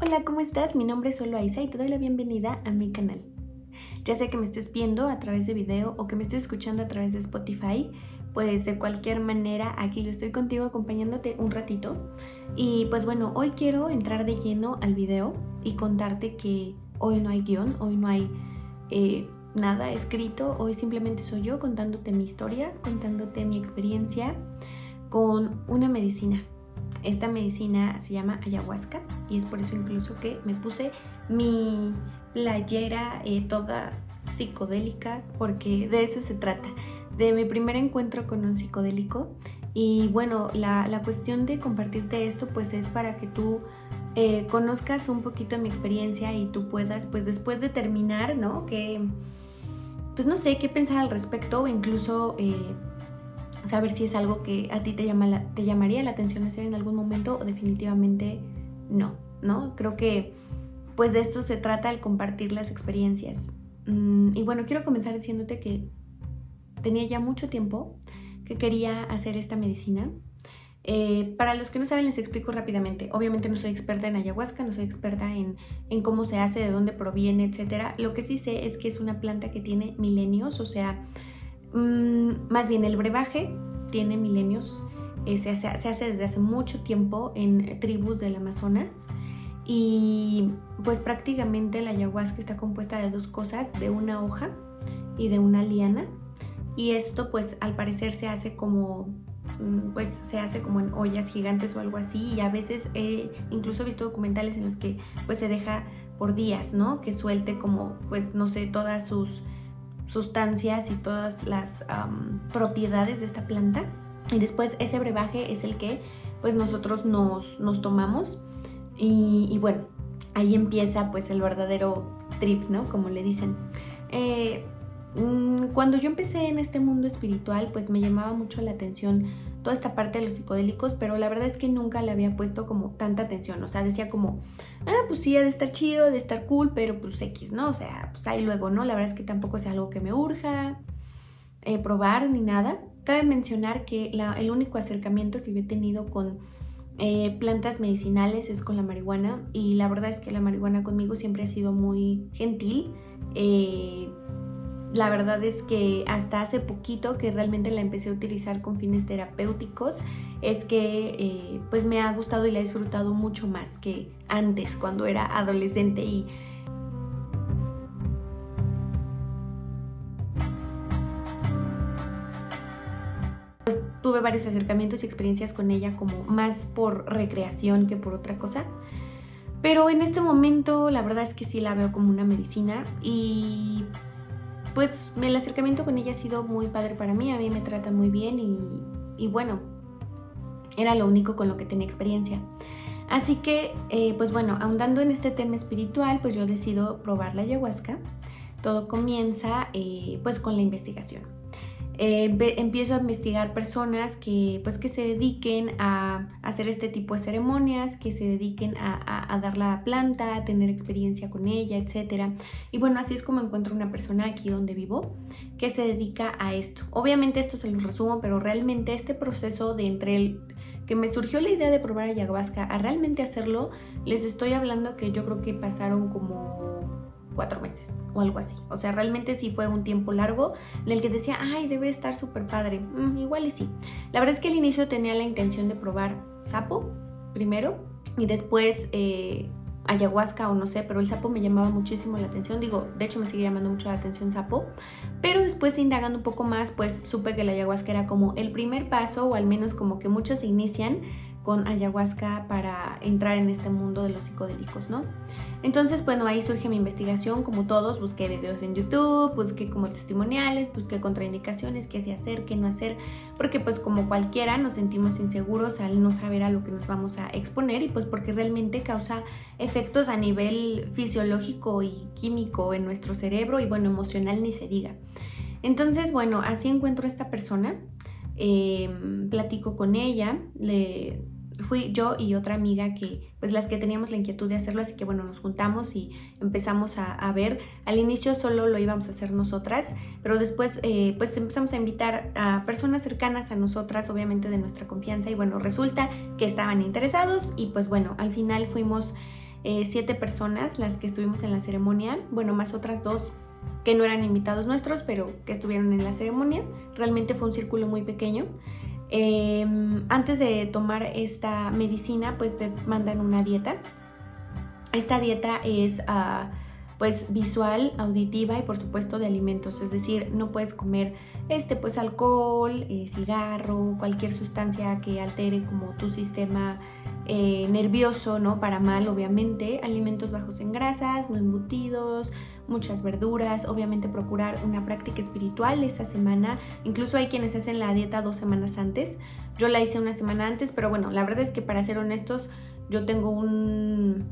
Hola, ¿cómo estás? Mi nombre es Solo Aiza y te doy la bienvenida a mi canal. Ya sea que me estés viendo a través de video o que me estés escuchando a través de Spotify, pues de cualquier manera aquí yo estoy contigo acompañándote un ratito. Y pues bueno, hoy quiero entrar de lleno al video y contarte que hoy no hay guion, hoy no hay eh, nada escrito, hoy simplemente soy yo contándote mi historia, contándote mi experiencia con una medicina esta medicina se llama ayahuasca y es por eso incluso que me puse mi playera eh, toda psicodélica porque de eso se trata, de mi primer encuentro con un psicodélico y bueno, la, cuestión de compartirte esto pues es para que tú eh, conozcas un poquito mi experiencia y tú puedas pues después de terminar, ¿no? Que pues no sé qué pensar al respecto o incluso... Eh, saber si es algo que a ti te, llama te llamaría la atención hacer en algún momento o definitivamente no, ¿no? Creo que pues de esto se trata el compartir las experiencias. Mm, y bueno, quiero comenzar diciéndote que tenía ya mucho tiempo que quería hacer esta medicina. Eh, para los que no saben, les explico rápidamente. Obviamente no soy experta en ayahuasca, no soy experta en, en, cómo se hace, de dónde proviene, etc. Lo que sí sé es que es una planta que tiene milenios, o sea, Mm, más bien el brebaje tiene milenios, eh, se, hace, desde hace mucho tiempo en tribus del Amazonas y pues prácticamente la ayahuasca está compuesta de dos cosas, de una hoja y de una liana y esto pues al parecer se hace como mm, pues se hace como en ollas gigantes o algo así y a veces he incluso visto documentales en los que pues se deja por días, ¿no? Que suelte como pues no sé todas sus sustancias y todas las propiedades de esta planta. Y después ese brebaje es el que pues nosotros nos, nos tomamos. Y, bueno, ahí empieza pues el verdadero trip, ¿no? Como le dicen. Eh, mm, cuando yo empecé en este mundo espiritual, pues me llamaba mucho la atención toda esta parte de los psicodélicos, pero la verdad es que nunca le había puesto como tanta atención. O sea, decía como, ah, pues sí, ha de estar chido, de estar cool, pero pues X, ¿no? O sea, pues ahí luego, ¿no? La verdad es que tampoco es algo que me urja eh, probar ni nada. Cabe mencionar que el único acercamiento que yo he tenido con eh, plantas medicinales es con la marihuana y la verdad es que la marihuana conmigo siempre ha sido muy gentil. Eh, la verdad es que hasta hace poquito que realmente la empecé a utilizar con fines terapéuticos, es que eh, pues me ha gustado y la he disfrutado mucho más que antes cuando era adolescente y pues, tuve varios acercamientos y experiencias con ella como más por recreación que por otra cosa. Pero en este momento la verdad es que sí la veo como una medicina y pues el acercamiento con ella ha sido muy padre para mí, a mí me trata muy bien y, bueno, era lo único con lo que tenía experiencia. Así que, eh, pues bueno, ahondando en este tema espiritual, pues yo decido probar la ayahuasca. Todo comienza eh, pues con la investigación. Eh, empiezo a investigar personas que, pues, que se dediquen a hacer este tipo de ceremonias, que se dediquen a, dar la planta, a tener experiencia con ella, etc. Y bueno, así es como encuentro una persona aquí donde vivo que se dedica a esto. Obviamente esto se lo resumo, pero realmente este proceso de entre el que me surgió la idea de probar ayahuasca a realmente hacerlo, les estoy hablando que yo creo que pasaron como cuatro meses o algo así. O sea, realmente sí fue un tiempo largo en el que decía, ay, debe estar súper padre. Mm, igual y sí. La verdad es que al inicio tenía la intención de probar sapo primero y después eh, ayahuasca o no sé, pero el sapo me llamaba muchísimo la atención. Digo, de hecho me sigue llamando mucho la atención sapo. Pero después indagando un poco más, pues supe que la ayahuasca era como el primer paso o al menos como que muchos se inician con ayahuasca para entrar en este mundo de los psicodélicos, ¿no? Entonces, bueno, ahí surge mi investigación, como todos, busqué videos en YouTube, busqué como testimoniales, busqué contraindicaciones, qué hacía hacer, qué no hacer, porque pues como cualquiera nos sentimos inseguros al no saber a lo que nos vamos a exponer y pues porque realmente causa efectos a nivel fisiológico y químico en nuestro cerebro y bueno, emocional ni se diga. Entonces, bueno, así encuentro a esta persona, em, platico con ella, le fui yo y otra amiga que, pues las que teníamos la inquietud de hacerlo, así que bueno, nos juntamos y empezamos a, ver. Al inicio solo lo íbamos a hacer nosotras, pero después eh, pues empezamos a invitar a personas cercanas a nosotras, obviamente de nuestra confianza, y bueno, resulta que estaban interesados y pues bueno, al final fuimos eh, siete personas las que estuvimos en la ceremonia, bueno, más otras dos que no eran invitados nuestros, pero que estuvieron en la ceremonia. Realmente fue un círculo muy pequeño. Em, antes de tomar esta medicina, pues te mandan una dieta. Esta dieta es uh, pues visual, auditiva y por supuesto de alimentos, es decir, no puedes comer este pues alcohol, eh, cigarro, cualquier sustancia que altere como tu sistema eh, nervioso, ¿no? Para mal, obviamente, alimentos bajos en grasas, no embutidos, muchas verduras, obviamente procurar una práctica espiritual esa semana, incluso hay quienes hacen la dieta dos semanas antes, yo la hice una semana antes, pero bueno, la verdad es que para ser honestos, yo tengo un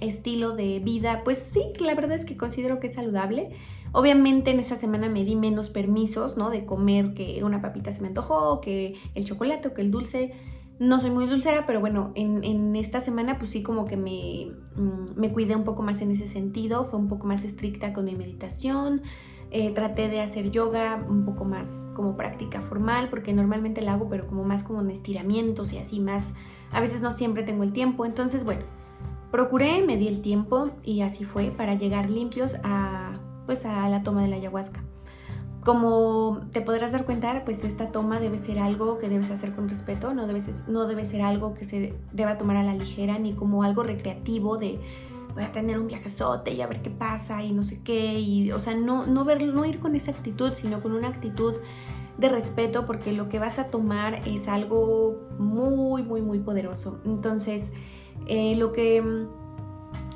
estilo de vida, pues sí, la verdad es que considero que es saludable. Obviamente en esa semana me di menos permisos, ¿no? De comer que una papita se me antojó, que el chocolate que el dulce. No soy muy dulcera, pero bueno, en, esta semana pues sí como que me, mm, me, cuidé un poco más en ese sentido, fue un poco más estricta con mi meditación, eh, traté de hacer yoga un poco más como práctica formal, porque normalmente la hago, pero como más como en estiramientos y así más a veces no siempre tengo el tiempo, entonces bueno, procuré, me di el tiempo y así fue para llegar limpios a pues a la toma de la ayahuasca. Como te podrás dar cuenta, pues esta toma debe ser algo que debes hacer con respeto, no debe, ser, no debe ser algo que se deba tomar a la ligera ni como algo recreativo de voy a tener un viajezote y a ver qué pasa y no sé qué, y o sea, no, no, ver, no ir con esa actitud, sino con una actitud de respeto porque lo que vas a tomar es algo muy, muy, muy poderoso. Entonces, eh, lo que mm,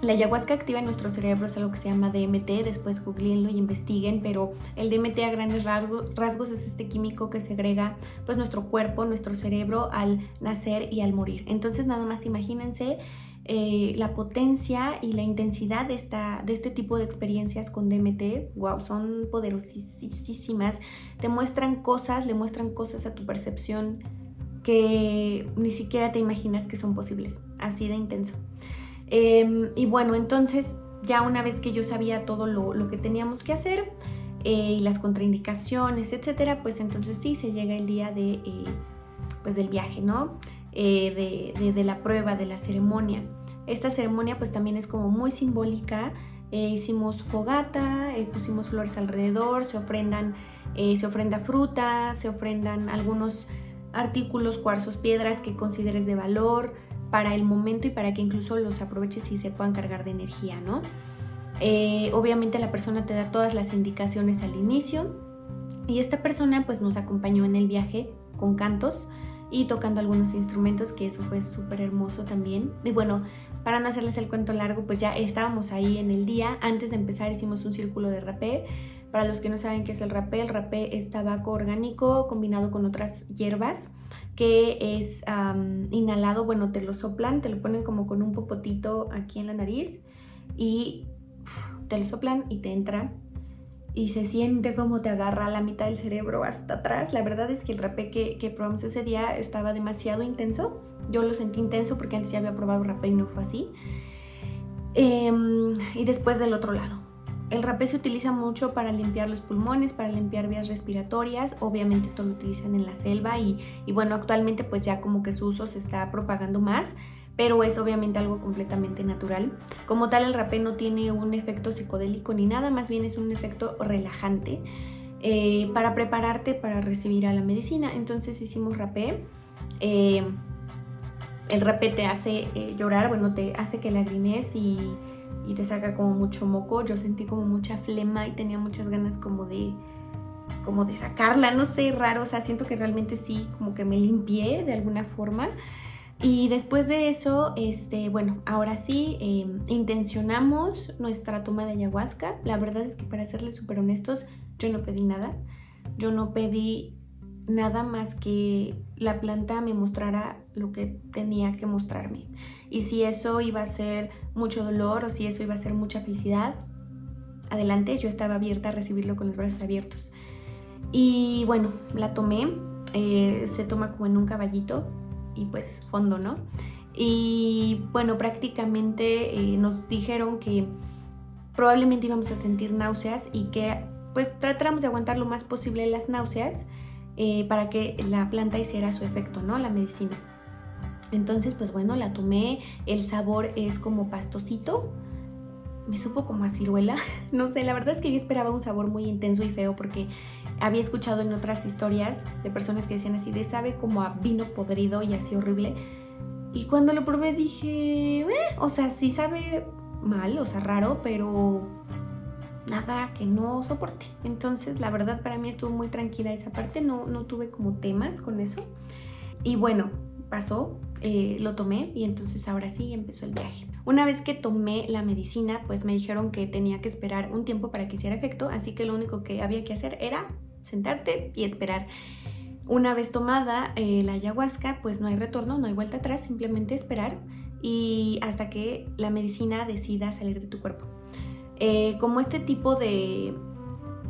la ayahuasca activa en nuestro cerebro es algo que se llama DMT, después googleenlo y investiguen, pero el DMT a grandes rasgos, es este químico que segrega pues nuestro cuerpo, nuestro cerebro al nacer y al morir. Entonces nada más imagínense eh, la potencia y la intensidad de, esta, de este tipo de experiencias con DMT, wow, son poderosísimas. Te muestran cosas, le muestran cosas a tu percepción que ni siquiera te imaginas que son posibles, así de intenso. Em, y bueno, entonces ya una vez que yo sabía todo lo, que teníamos que hacer eh, y las contraindicaciones, etcétera, pues entonces sí se llega el día de, eh, pues del viaje, ¿no? Eh, de, la prueba, de la ceremonia. Esta ceremonia pues también es como muy simbólica. Hicimos fogata, pusimos flores alrededor, se ofrendan, se ofrenda fruta, se ofrendan algunos artículos, cuarzos, piedras que consideres de valor para el momento y para que incluso los aproveches y se puedan cargar de energía, ¿no? obviamente la persona te da todas las indicaciones al inicio y esta persona pues nos acompañó en el viaje con cantos y tocando algunos instrumentos, que eso fue súper hermoso también. Y bueno, para no hacerles el cuento largo, pues ya estábamos ahí en el día. Antes de empezar hicimos un círculo de rapé. Para los que no saben qué es el rapé, el rapé es tabaco orgánico combinado con otras hierbas que es inhalado, bueno, te lo soplan, te lo ponen como con un popotito aquí en la nariz y te lo soplan y te entra y se siente como te agarra la mitad del cerebro hasta atrás. La verdad es que el rapé que, que probamos ese día estaba demasiado intenso. Yo lo sentí intenso porque antes ya había probado rapé y no fue así. Em, y después del otro lado. El rapé se utiliza mucho para limpiar los pulmones, para limpiar vías respiratorias. Obviamente esto lo utilizan en la selva y, bueno, actualmente pues ya como que su uso se está propagando más pero es obviamente algo completamente natural. Como tal, el rapé no tiene un efecto psicodélico ni nada, más bien es un efecto relajante eh, para prepararte para recibir a la medicina. Entonces hicimos rapé. Eh, el rapé te hace eh, llorar, bueno, te hace que lagrimes y, y te saca como mucho moco. Yo sentí como mucha flema y tenía muchas ganas como de como de sacarla, no sé, raro, o sea, siento que realmente sí, como que me limpié de alguna forma. Y después de eso, este, bueno, ahora sí, em, intencionamos nuestra toma de ayahuasca. La verdad es que para serles súper honestos, yo no pedí nada. Yo no pedí nada más que la planta me mostrara lo que tenía que mostrarme. Y si eso iba a ser mucho dolor o si eso iba a ser mucha felicidad, adelante, yo estaba abierta a recibirlo con los brazos abiertos. Y bueno, la tomé, eh, se toma como en un caballito, y pues fondo, ¿no? Y bueno, prácticamente eh, nos dijeron que probablemente íbamos a sentir náuseas y que pues tratáramos de aguantar lo más posible las náuseas eh, para que la planta hiciera su efecto, ¿no? La medicina. Entonces, pues bueno, la tomé, el sabor es como pastosito, me supo como a ciruela, no sé, la verdad es que yo esperaba un sabor muy intenso y feo porque había escuchado en otras historias de personas que decían así de sabe como a vino podrido y así horrible. Y cuando lo probé dije, eh", o sea, sí sabe mal, o sea, raro, pero nada que no soporte. Entonces, la verdad para mí estuvo muy tranquila esa parte, no, no tuve como temas con eso. Y bueno, pasó, eh, lo tomé y entonces ahora sí empezó el viaje. Una vez que tomé la medicina, pues me dijeron que tenía que esperar un tiempo para que hiciera efecto, así que lo único que había que hacer era sentarte y esperar. Una vez tomada eh, la ayahuasca, pues no hay retorno, no hay vuelta atrás, simplemente esperar y hasta que la medicina decida salir de tu cuerpo. Eh, como este tipo de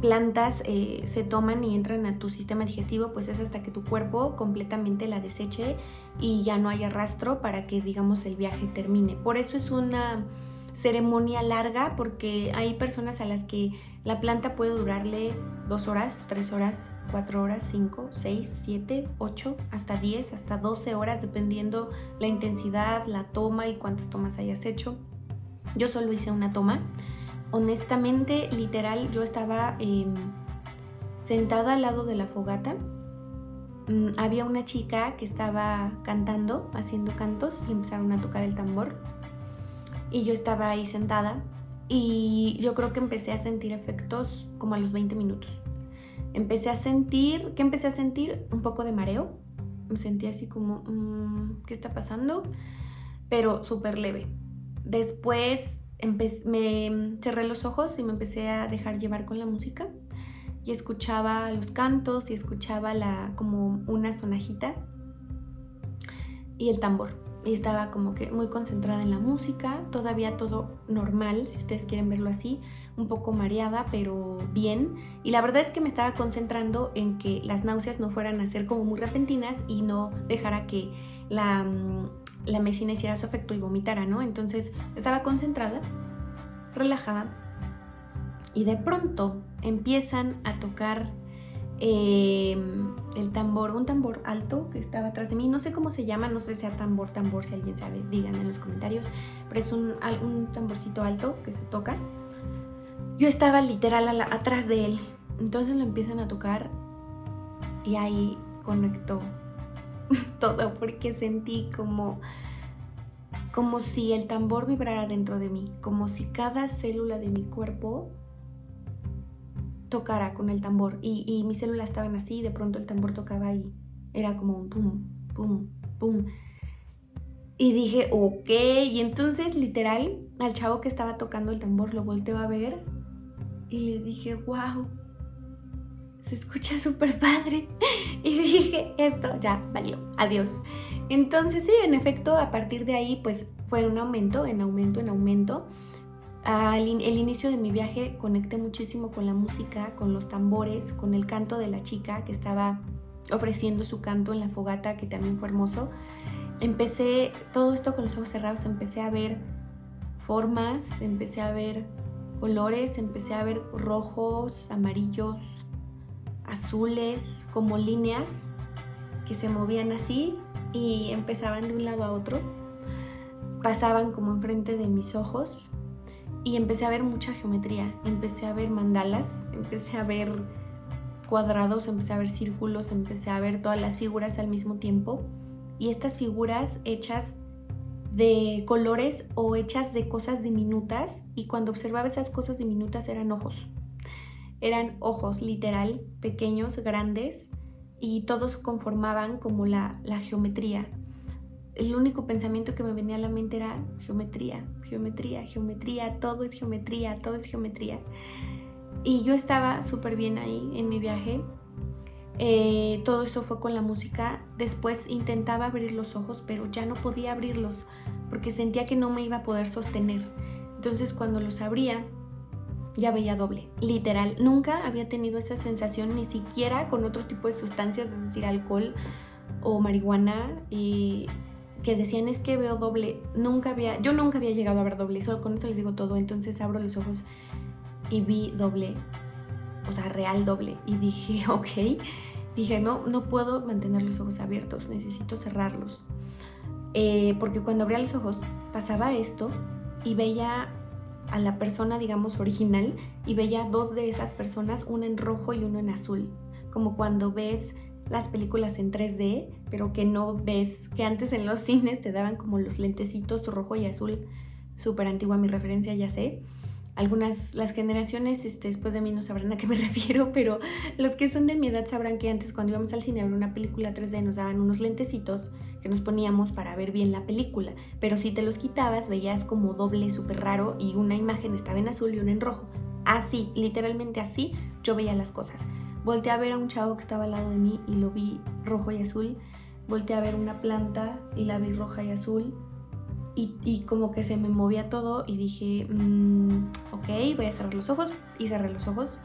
plantas eh, se toman y entran a tu sistema digestivo, pues es hasta que tu cuerpo completamente la deseche y ya no haya rastro para que, digamos, el viaje termine. Por eso es una ceremonia larga, porque hay personas a las que la planta puede durarle dos horas, tres horas, cuatro horas, cinco, seis, siete, ocho, hasta diez, hasta doce horas, dependiendo la intensidad, la toma y cuántas tomas hayas hecho. Yo solo hice una toma honestamente, literal, yo estaba em, sentada al lado de la fogata. Mm, había una chica que estaba cantando, haciendo cantos y empezaron a tocar el tambor. Y yo estaba ahí sentada y yo creo que empecé a sentir efectos como a los 20 minutos. Empecé a sentir, ¿qué empecé a sentir? Un poco de mareo. Me sentí así como, mm, ¿qué está pasando? Pero súper leve. Después me cerré los ojos y me empecé a dejar llevar con la música y escuchaba los cantos y escuchaba la, como una sonajita y el tambor. Y estaba como que muy concentrada en la música, todavía todo normal, si ustedes quieren verlo así, un poco mareada, pero bien. Y la verdad es que me estaba concentrando en que las náuseas no fueran a ser como muy repentinas y no dejara que la mm, la medicina hiciera su efecto y vomitara, ¿no? Entonces estaba concentrada, relajada, y de pronto empiezan a tocar em, el tambor, un tambor alto que estaba atrás de mí, no sé cómo se llama, no sé si sea tambor, tambor, si alguien sabe, díganme en los comentarios, pero es un, un tamborcito alto que se toca. Yo estaba literal atrás de él, entonces lo empiezan a tocar y ahí conectó todo porque sentí como como si el tambor vibrara dentro de mí, como si cada célula de mi cuerpo tocara con el tambor y, y mis células estaban así de pronto el tambor tocaba y era como un pum, pum, pum. Y dije, ok, y entonces literal al chavo que estaba tocando el tambor lo volteo a ver y le dije, wow, se escucha súper padre. Y dije, esto ya valió, adiós. Entonces sí, en efecto, a partir de ahí pues fue un aumento, en aumento, en aumento. Al el inicio de mi viaje conecté muchísimo con la música, con los tambores, con el canto de la chica que estaba ofreciendo su canto en la fogata, que también fue hermoso. Empecé todo esto con los ojos cerrados, empecé a ver formas, empecé a ver colores, empecé a ver rojos, amarillos, azules, como líneas que se movían así y empezaban de un lado a otro. Pasaban como enfrente de mis ojos y empecé a ver mucha geometría. Empecé a ver mandalas, empecé a ver cuadrados, empecé a ver círculos, empecé a ver todas las figuras al mismo tiempo. Y estas figuras hechas de colores o hechas de cosas diminutas y cuando observaba esas cosas diminutas eran ojos eran ojos literal, pequeños, grandes, y todos conformaban como la, la geometría. El único pensamiento que me venía a la mente era geometría, geometría, geometría, todo es geometría, todo es geometría. Y yo estaba súper bien ahí en mi viaje. Eh, todo eso fue con la música. Después intentaba abrir los ojos, pero ya no podía abrirlos porque sentía que no me iba a poder sostener. Entonces cuando los abría, ya veía doble, literal. Nunca había tenido esa sensación ni siquiera con otro tipo de sustancias, es decir, alcohol o marihuana, y que decían es que veo doble. Nunca había, yo nunca había llegado a ver doble, solo con eso les digo todo. Entonces abro los ojos y vi doble, o sea, real doble. Y dije, ok, dije, no, no puedo mantener los ojos abiertos, necesito cerrarlos. Eh, porque cuando abría los ojos pasaba esto y veía a la persona, digamos, original y veía dos de esas personas, una en rojo y uno en azul. Como cuando ves las películas en 3D, pero que no ves, que antes en los cines te daban como los lentecitos rojo y azul, súper antigua mi referencia, ya sé. Algunas, las generaciones este, después de mí no sabrán a qué me refiero, pero los que son de mi edad sabrán que antes cuando íbamos al cine a ver una película 3D nos daban unos lentecitos que nos poníamos para ver bien la película, pero si te los quitabas veías como doble súper raro y una imagen estaba en azul y una en rojo. Así, literalmente así, yo veía las cosas. Volté a ver a un chavo que estaba al lado de mí y lo vi rojo y azul. Volté a ver una planta y la vi roja y azul. Y, como que se me movía todo y dije, mm, ok, voy a cerrar los ojos. Y cerré los ojos.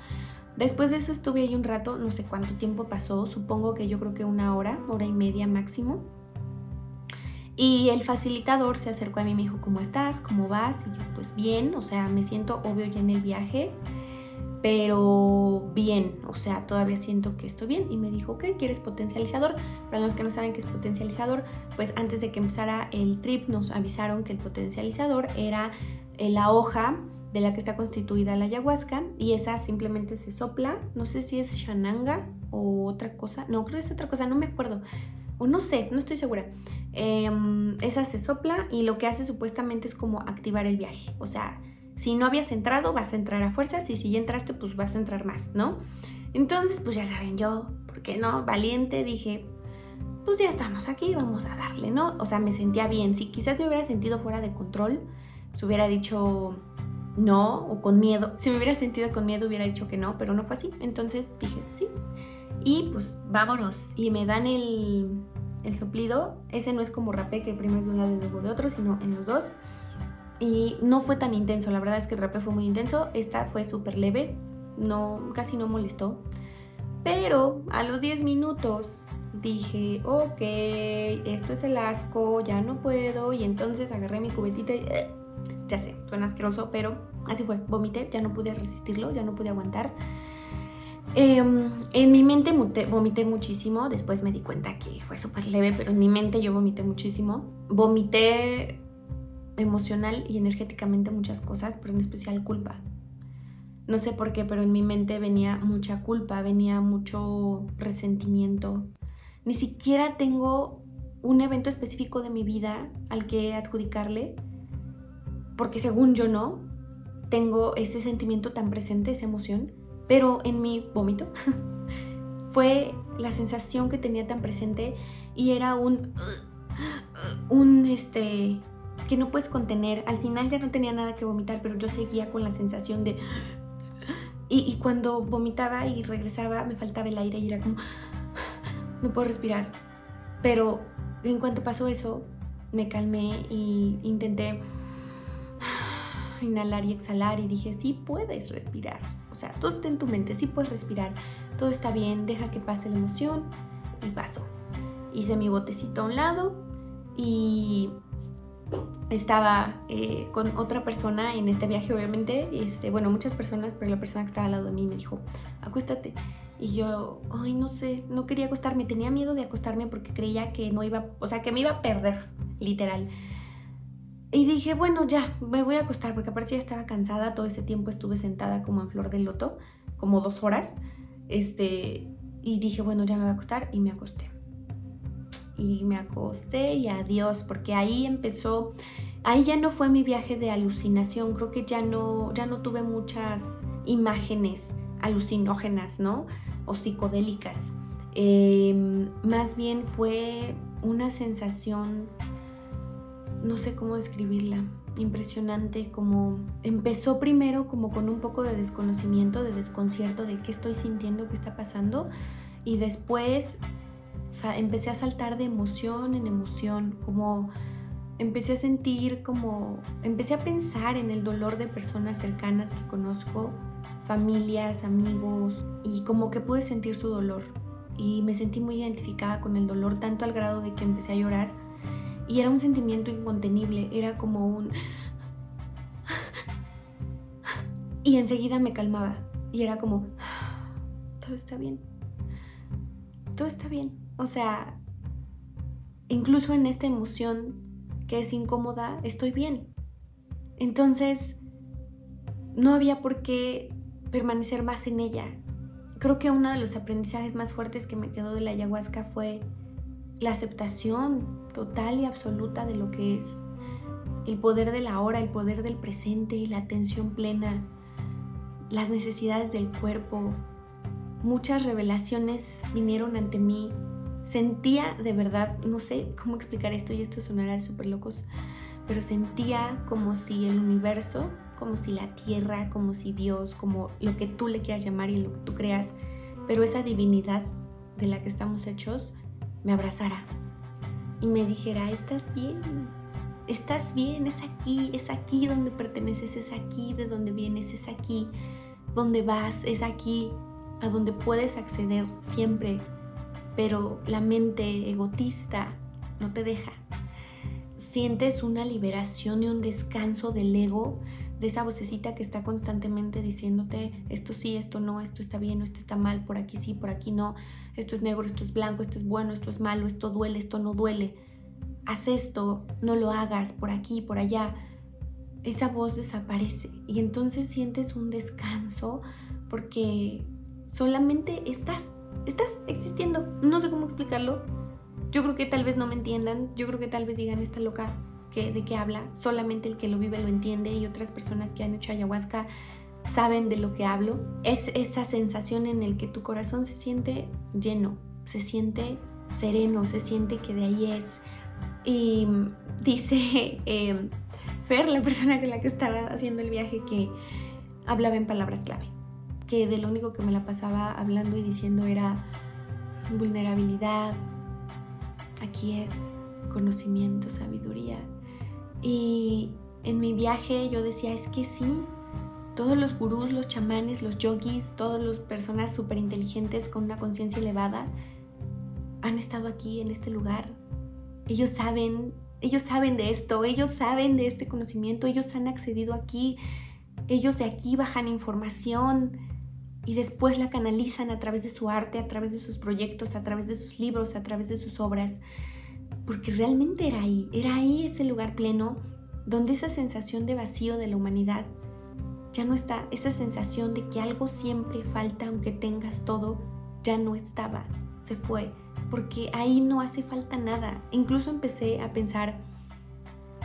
Después de eso estuve ahí un rato, no sé cuánto tiempo pasó, supongo que yo creo que una hora, hora y media máximo. Y el facilitador se acercó a mí y me dijo, ¿cómo estás? ¿Cómo vas? Y yo, pues bien, o sea, me siento obvio ya en el viaje, pero bien, o sea, todavía siento que estoy bien. Y me dijo, ¿qué? ¿Quieres potencializador? Para los que no saben qué es potencializador, pues antes de que empezara el trip nos avisaron que el potencializador era eh, la hoja de la que está constituida la ayahuasca y esa simplemente se sopla, no sé si es shananga o otra cosa, no creo que es otra cosa, no me acuerdo, o no sé, no estoy segura. Em, esa se sopla y lo que hace supuestamente es como activar el viaje. O sea, si no habías entrado, vas a entrar a fuerzas y si ya entraste, pues vas a entrar más, ¿no? Entonces, pues ya saben, yo, ¿por qué no? Valiente, dije, pues ya estamos aquí, vamos a darle, ¿no? O sea, me sentía bien. Si quizás me hubiera sentido fuera de control, se hubiera dicho no o con miedo. Si me hubiera sentido con miedo, hubiera dicho que no, pero no fue así. Entonces dije, sí. Y pues vámonos. Y me dan el, el soplido, ese no es como rapé que primero es de un lado y luego de otro, sino en los dos. Y no fue tan intenso, la verdad es que el rapé fue muy intenso, esta fue súper leve, no, casi no molestó. Pero a los 10 minutos dije, ok, esto es el asco, ya no puedo. Y entonces agarré mi cubetita y... ya sé, suena asqueroso, pero así fue, vomité, ya no pude resistirlo, ya no pude aguantar. Em, en mi mente vomité muchísimo, después me di cuenta que fue súper leve, pero en mi mente yo vomité muchísimo. Vomité emocional y energéticamente muchas cosas, pero en especial culpa. No sé por qué, pero en mi mente venía mucha culpa, venía mucho resentimiento. Ni siquiera tengo un evento específico de mi vida al que adjudicarle, porque según yo no, tengo ese sentimiento tan presente, esa emoción pero en mi vómito fue la sensación que tenía tan presente y era un un este que no puedes contener. Al final ya no tenía nada que vomitar, pero yo seguía con la sensación de y, cuando vomitaba y regresaba me faltaba el aire y era como no puedo respirar. Pero en cuanto pasó eso, me calmé y intenté inhalar y exhalar y dije, sí puedes respirar. O sea, todo está en tu mente, sí puedes respirar, todo está bien, deja que pase la emoción y pasó. Hice mi botecito a un lado y estaba eh, con otra persona en este viaje, obviamente. Este, bueno, muchas personas, pero la persona que estaba al lado de mí me dijo, acuéstate. Y yo, ay, no sé, no quería acostarme, tenía miedo de acostarme porque creía que no iba, o sea, que me iba a perder, literal. Y dije, bueno, ya, me voy a acostar, porque aparte ya estaba cansada, todo ese tiempo estuve sentada como en flor de loto, como dos horas, este, y dije, bueno, ya me voy a acostar, y me acosté. Y me acosté y adiós, porque ahí empezó, ahí ya no fue mi viaje de alucinación, creo que ya no, ya no tuve muchas imágenes alucinógenas, ¿no? O psicodélicas. Em, más bien fue una sensación no sé cómo describirla, impresionante, como empezó primero como con un poco de desconocimiento, de desconcierto de qué estoy sintiendo, qué está pasando, y después empecé a saltar de emoción en emoción, como empecé a sentir como, empecé a pensar en el dolor de personas cercanas que conozco, familias, amigos, y como que pude sentir su dolor. Y me sentí muy identificada con el dolor, tanto al grado de que empecé a llorar y era un sentimiento incontenible, era como un... Y enseguida me calmaba. Y era como, todo está bien. Todo está bien. O sea, incluso en esta emoción que es incómoda, estoy bien. Entonces, no había por qué permanecer más en ella. Creo que uno de los aprendizajes más fuertes que me quedó de la ayahuasca fue la aceptación total y absoluta de lo que es el poder de la hora, el poder del presente, la atención plena, las necesidades del cuerpo. Muchas revelaciones vinieron ante mí. Sentía de verdad, no sé cómo explicar esto y esto sonará súper locos, pero sentía como si el universo, como si la tierra, como si Dios, como lo que tú le quieras llamar y lo que tú creas, pero esa divinidad de la que estamos hechos, me abrazara y me dijera, estás bien, estás bien, es aquí, es aquí donde perteneces, es aquí de donde vienes, es aquí donde vas, es aquí a donde puedes acceder siempre, pero la mente egotista no te deja. Sientes una liberación y un descanso del ego, de esa vocecita que está constantemente diciéndote esto sí, esto no, esto está bien, esto está mal, por aquí sí, por aquí no, esto es negro, esto es blanco, esto es bueno, esto es malo, esto duele, esto no duele haz esto, no lo hagas, por aquí, por allá, esa voz desaparece y entonces sientes un descanso porque solamente estás, estás existiendo. No sé cómo explicarlo. Yo creo que tal vez no me entiendan, yo creo que tal vez digan esta loca que de qué habla, solamente el que lo vive lo entiende y otras personas que han hecho ayahuasca saben de lo que hablo. Es esa sensación en el que tu corazón se siente lleno, se siente sereno, se siente que de ahí es y dice eh, Fer, la persona con la que estaba haciendo el viaje, que hablaba en palabras clave, que de lo único que me la pasaba hablando y diciendo era vulnerabilidad, aquí es conocimiento, sabiduría. Y en mi viaje yo decía, es que sí, todos los gurús, los chamanes, los yogis, todas las personas súper inteligentes con una conciencia elevada han estado aquí en este lugar ellos saben, ellos saben de esto, ellos saben de este conocimiento, ellos han accedido aquí, ellos de aquí bajan información y después la canalizan a través de su arte, a través de sus proyectos, a través de sus libros, a través de sus obras. Porque realmente era ahí, era ahí ese lugar pleno donde esa sensación de vacío de la humanidad ya no está, esa sensación de que algo siempre falta aunque tengas todo, ya no estaba, se fue. Porque ahí no hace falta nada. Incluso empecé a pensar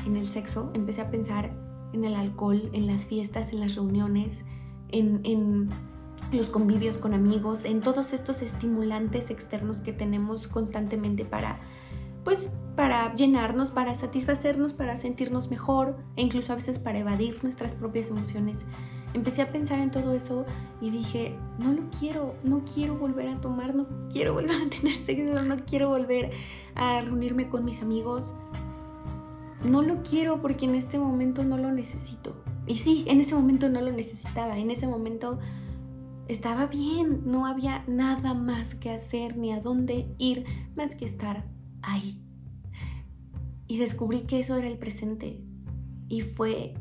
en el sexo, empecé a pensar en el alcohol, en las fiestas, en las reuniones, en, los convivios con amigos, en todos estos estimulantes externos que tenemos constantemente para, pues, para llenarnos, para satisfacernos, para sentirnos mejor e incluso a veces para evadir nuestras propias emociones empecé a pensar en todo eso y dije, no lo quiero, no quiero volver a tomar, no quiero volver a tener sexo, no quiero volver a reunirme con mis amigos. No lo quiero porque en este momento no lo necesito. Y sí, en ese momento no lo necesitaba, en ese momento estaba bien, no había nada más que hacer ni a dónde ir más que estar ahí. Y descubrí que eso era el presente y fue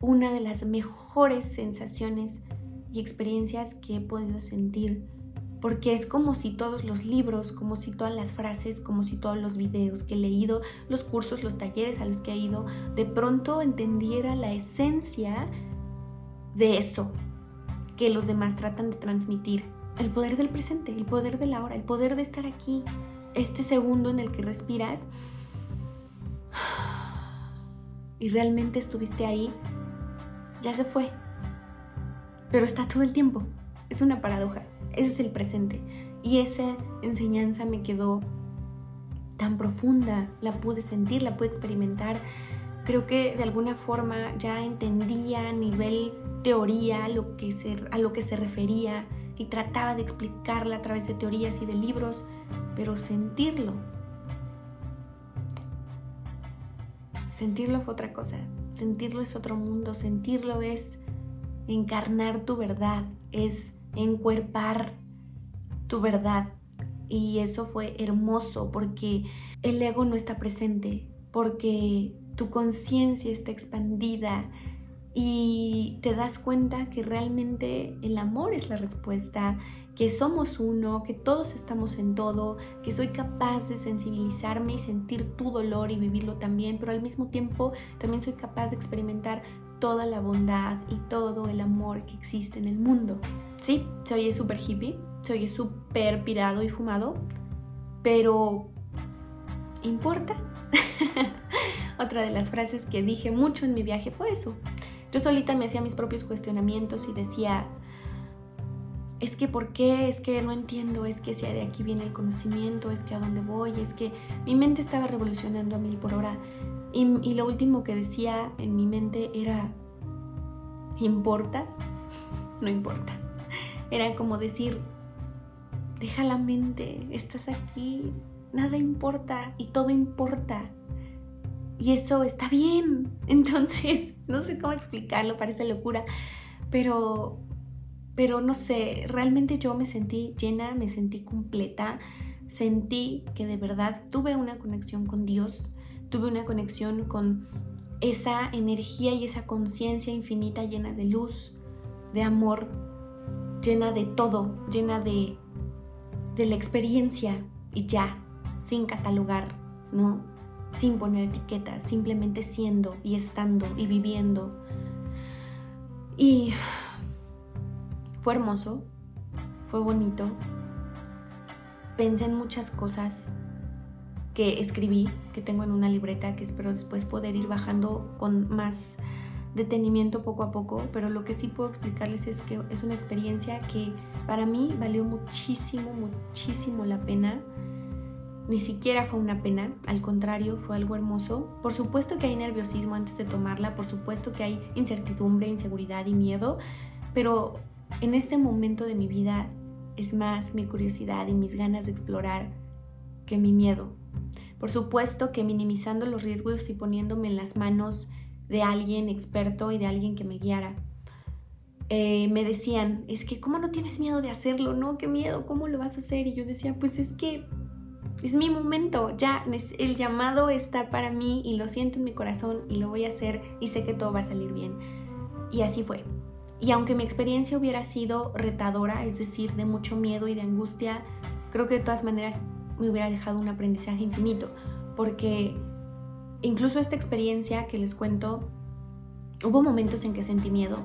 una de las mejores sensaciones y experiencias que he podido sentir, porque es como si todos los libros, como si todas las frases, como si todos los videos que he leído, los cursos, los talleres a los que he ido, de pronto entendiera la esencia de eso que los demás tratan de transmitir. El poder del presente, el poder de la hora, el poder de estar aquí, este segundo en el que respiras y realmente estuviste ahí ya se fue, pero está todo el tiempo. Es una paradoja, ese es el presente. Y esa enseñanza me quedó tan profunda, la pude sentir, la pude experimentar. Creo que de alguna forma ya entendía a nivel teoría a lo que se refería y trataba de explicarla a través de teorías y de libros, pero sentirlo, sentirlo fue otra cosa. Sentirlo es otro mundo, sentirlo es encarnar tu verdad, es encuerpar tu verdad. Y eso fue hermoso porque el ego no está presente, porque tu conciencia está expandida y te das cuenta que realmente el amor es la respuesta que somos uno, que todos estamos en todo, que soy capaz de sensibilizarme y sentir tu dolor y vivirlo también, pero al mismo tiempo también soy capaz de experimentar toda la bondad y todo el amor que existe en el mundo. Sí, se oye súper hippie, se oye súper pirado y fumado, pero ¿importa? Otra de las frases que dije mucho en mi viaje fue eso. Yo solita me hacía mis propios cuestionamientos y decía, es que por qué, es que no entiendo, es que si de aquí viene el conocimiento, es que a dónde voy, es que mi mente estaba revolucionando a mil por hora. Y, y lo último que decía en mi mente era, ¿importa? No importa. Era como decir, deja la mente, estás aquí, nada importa y todo importa. Y eso está bien. Entonces, no sé cómo explicarlo, parece locura, pero pero no sé, realmente yo me sentí llena, me sentí completa, sentí que de verdad tuve una conexión con Dios, tuve una conexión con esa energía y esa conciencia infinita llena de luz, de amor, llena de todo, llena de, de la experiencia y ya, sin catalogar, ¿no? Sin poner etiquetas, simplemente siendo y estando y viviendo. Y fue hermoso, fue bonito. Pensé en muchas cosas que escribí, que tengo en una libreta, que espero después poder ir bajando con más detenimiento poco a poco, pero lo que sí puedo explicarles es que es una experiencia que para mí valió muchísimo, muchísimo la pena. Ni siquiera fue una pena, al contrario, fue algo hermoso. Por supuesto que hay nerviosismo antes de tomarla, por supuesto que hay incertidumbre, inseguridad y miedo, pero en este momento de mi vida es más mi curiosidad y mis ganas de explorar que mi miedo. Por supuesto que minimizando los riesgos y poniéndome en las manos de alguien experto y de alguien que me guiara. Eh, me decían, es que ¿cómo no tienes miedo de hacerlo? No, qué miedo, ¿cómo lo vas a hacer? Y yo decía, pues es que es mi momento, ya el llamado está para mí y lo siento en mi corazón y lo voy a hacer y sé que todo va a salir bien. Y así fue. Y aunque mi experiencia hubiera sido retadora, es decir, de mucho miedo y de angustia, creo que de todas maneras me hubiera dejado un aprendizaje infinito, porque incluso esta experiencia que les cuento, hubo momentos en que sentí miedo,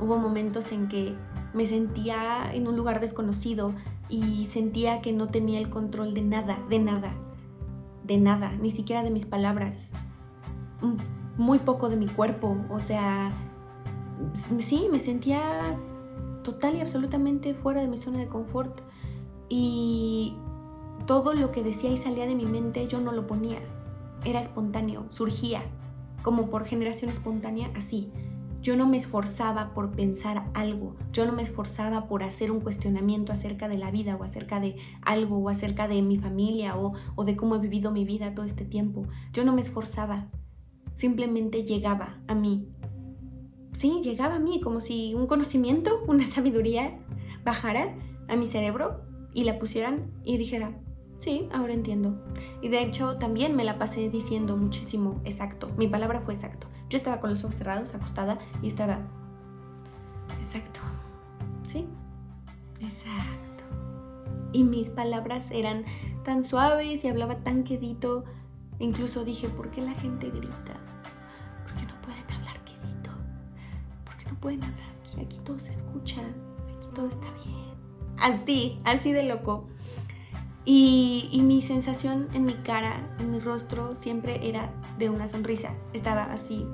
hubo momentos en que me sentía en un lugar desconocido y sentía que no tenía el control de nada, de nada, de nada, ni siquiera de mis palabras, muy poco de mi cuerpo, o sea, sí, me sentía total y absolutamente fuera de mi zona de confort y todo lo que decía y salía de mi mente yo no lo ponía, era espontáneo, surgía como por generación espontánea, así. Yo no me esforzaba por pensar algo, yo no me esforzaba por hacer un cuestionamiento acerca de la vida o acerca de algo o acerca de mi familia o, o de cómo he vivido mi vida todo este tiempo. Yo no me esforzaba, simplemente llegaba a mí sí, llegaba a mí como si un conocimiento, una sabiduría bajara a mi cerebro y la pusieran y dijera, sí, ahora entiendo. Y de hecho también me la pasé diciendo muchísimo exacto. Mi palabra fue exacto. Yo estaba con los ojos cerrados, acostada y estaba, exacto, sí, exacto. Y mis palabras eran tan suaves y hablaba tan quedito. Incluso dije, ¿por qué la gente grita? pueden hablar aquí, aquí todo se escucha, aquí todo está bien. Así, así de loco. Y, mi sensación en mi cara, en mi rostro, siempre era de una sonrisa. Estaba así.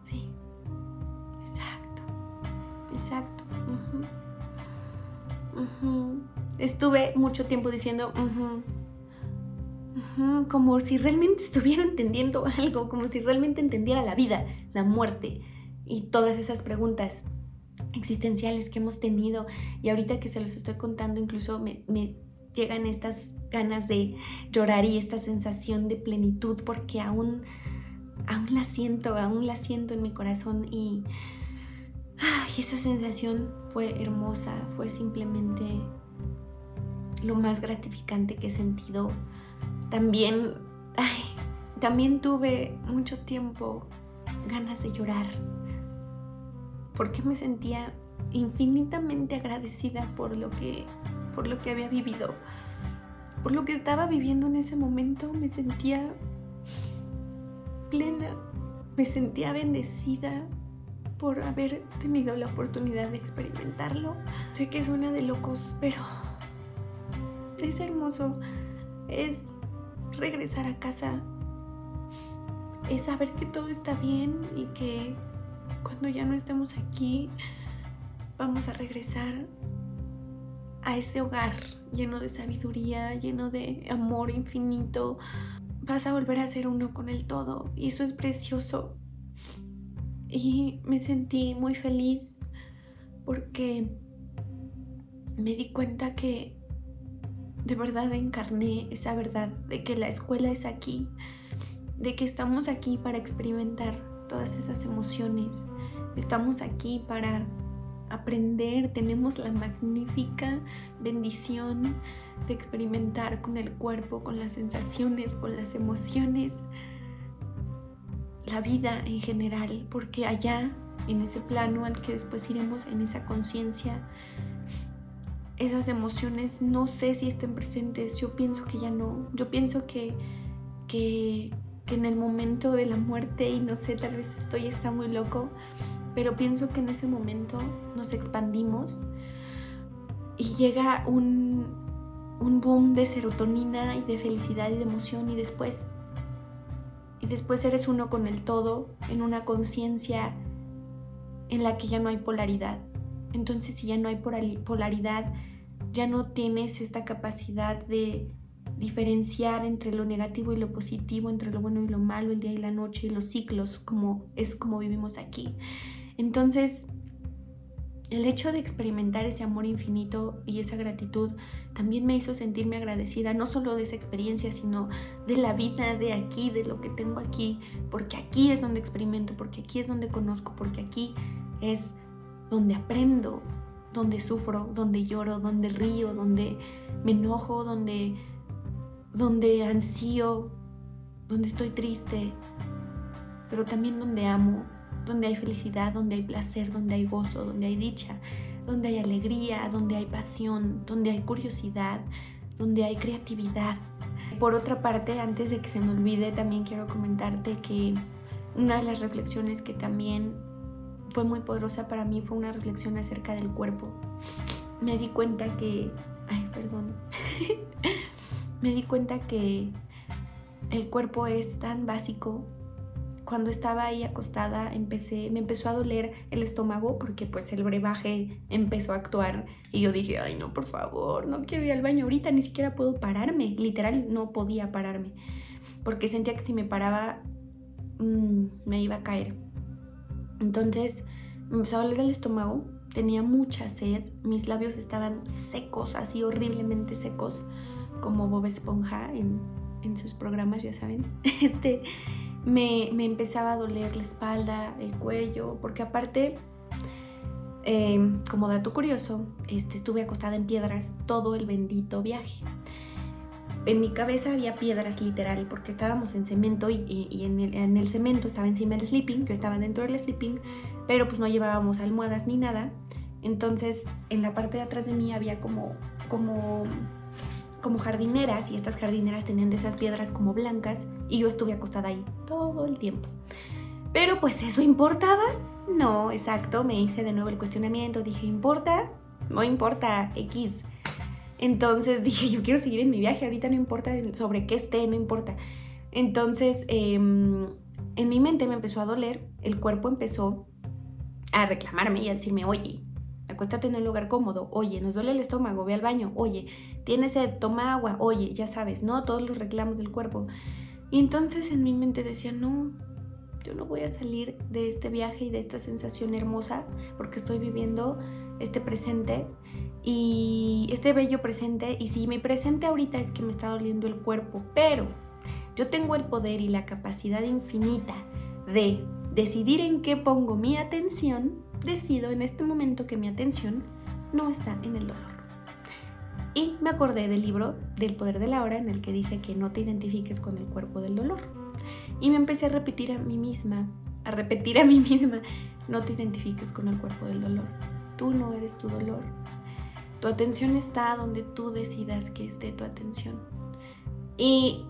Sí, exacto, exacto. Estuve mucho tiempo diciendo, como si realmente estuviera entendiendo algo, como si realmente entendiera la vida, la muerte y todas esas preguntas existenciales que hemos tenido. Y ahorita que se los estoy contando, incluso me, llegan estas ganas de llorar y esta sensación de plenitud porque aún, aún la siento, aún la siento en mi corazón. Y, esa sensación fue hermosa, fue simplemente lo más gratificante que he sentido. También, también tuve mucho tiempo ganas de llorar porque me sentía infinitamente agradecida por lo que por lo que había vivido, por lo que estaba viviendo en ese momento, me sentía plena, me sentía bendecida por haber tenido la oportunidad de experimentarlo. Sé que es una de locos, pero es hermoso, es regresar a casa, es saber que todo está bien y que cuando ya no estemos aquí vamos a regresar a ese hogar lleno de sabiduría, lleno de amor infinito. Vas a volver a ser uno con el todo y eso es precioso. Y me sentí muy feliz porque me di cuenta que de verdad encarné esa verdad de que la escuela es aquí, de que estamos aquí para experimentar todas esas emociones, estamos aquí para aprender, tenemos la magnífica bendición de experimentar con el cuerpo, con las sensaciones, con las emociones, la vida en general, porque allá, en ese plano al que después iremos, en esa conciencia, esas emociones no sé si estén presentes, yo pienso que ya no, yo pienso que, que, que en el momento de la muerte, y no sé, tal vez estoy, está muy loco, pero pienso que en ese momento nos expandimos y llega un, un boom de serotonina y de felicidad y de emoción y después y después eres uno con el todo en una conciencia en la que ya no hay polaridad. Entonces si ya no hay polaridad, ya no tienes esta capacidad de diferenciar entre lo negativo y lo positivo, entre lo bueno y lo malo, el día y la noche, y los ciclos, como es como vivimos aquí. Entonces, el hecho de experimentar ese amor infinito y esa gratitud también me hizo sentirme agradecida, no solo de esa experiencia, sino de la vida de aquí, de lo que tengo aquí, porque aquí es donde experimento, porque aquí es donde conozco, porque aquí es donde aprendo, donde sufro, donde lloro, donde río, donde me enojo, donde, donde ansío, donde estoy triste, pero también donde amo, donde hay felicidad, donde hay placer, donde hay gozo, donde hay dicha, donde hay alegría, donde hay pasión, donde hay curiosidad, donde hay creatividad. Por otra parte, antes de que se me olvide, también quiero comentarte que una de las reflexiones que también fue muy poderosa para mí fue una reflexión acerca del cuerpo. Me di cuenta que, ay, perdón, me di cuenta que el cuerpo es tan básico cuando estaba ahí acostada empecé, me empezó a doler el estómago porque pues el brebaje empezó a actuar y yo dije, ay no, por favor, no quiero ir al baño ahorita, ni siquiera puedo pararme, literal no podía pararme porque sentía que si me paraba mm, me iba a caer. Entonces me empezó a doler el estómago, tenía mucha sed, mis labios estaban secos, así horriblemente secos, como Bob Esponja en, en sus programas, ya saben. Este, me, empezaba a doler la espalda, el cuello, porque aparte, em, como dato curioso, este, estuve acostada en piedras todo el bendito viaje. En mi cabeza había piedras literal porque estábamos en cemento y, en, el, en, el, cemento estaba encima del sleeping, yo estaba dentro del sleeping, pero pues no llevábamos almohadas ni nada. Entonces en la parte de atrás de mí había como, como como jardineras y estas jardineras tenían de esas piedras como blancas y yo estuve acostada ahí todo el tiempo. Pero pues eso importaba. No, exacto, me hice de nuevo el cuestionamiento, dije, ¿importa? No importa, X. Entonces dije, yo quiero seguir en mi viaje, ahorita no importa sobre qué esté, no importa. Entonces, em, en mi mente me empezó a doler, el cuerpo empezó a reclamarme y a decirme, oye, acuéstate en un lugar cómodo, oye, nos duele el estómago, ve al baño, oye, tienes sed, toma agua, oye, ya sabes, ¿no? Todos los reclamos del cuerpo. Y entonces en mi mente decía, no, yo no voy a salir de este viaje y de esta sensación hermosa porque estoy viviendo este presente y este bello presente y si mi presente ahorita es que me está doliendo el cuerpo, pero yo tengo el poder y la capacidad infinita de decidir en qué pongo mi atención, decido en este momento que mi atención no está en el dolor. Y me acordé del libro del poder de la hora en el que dice que no te identifiques con el cuerpo del dolor. Y me empecé a repetir a mí misma, a repetir a mí misma, no te identifiques con el cuerpo del dolor. Tú no eres tu dolor. Tu atención está donde tú decidas que esté tu atención. Y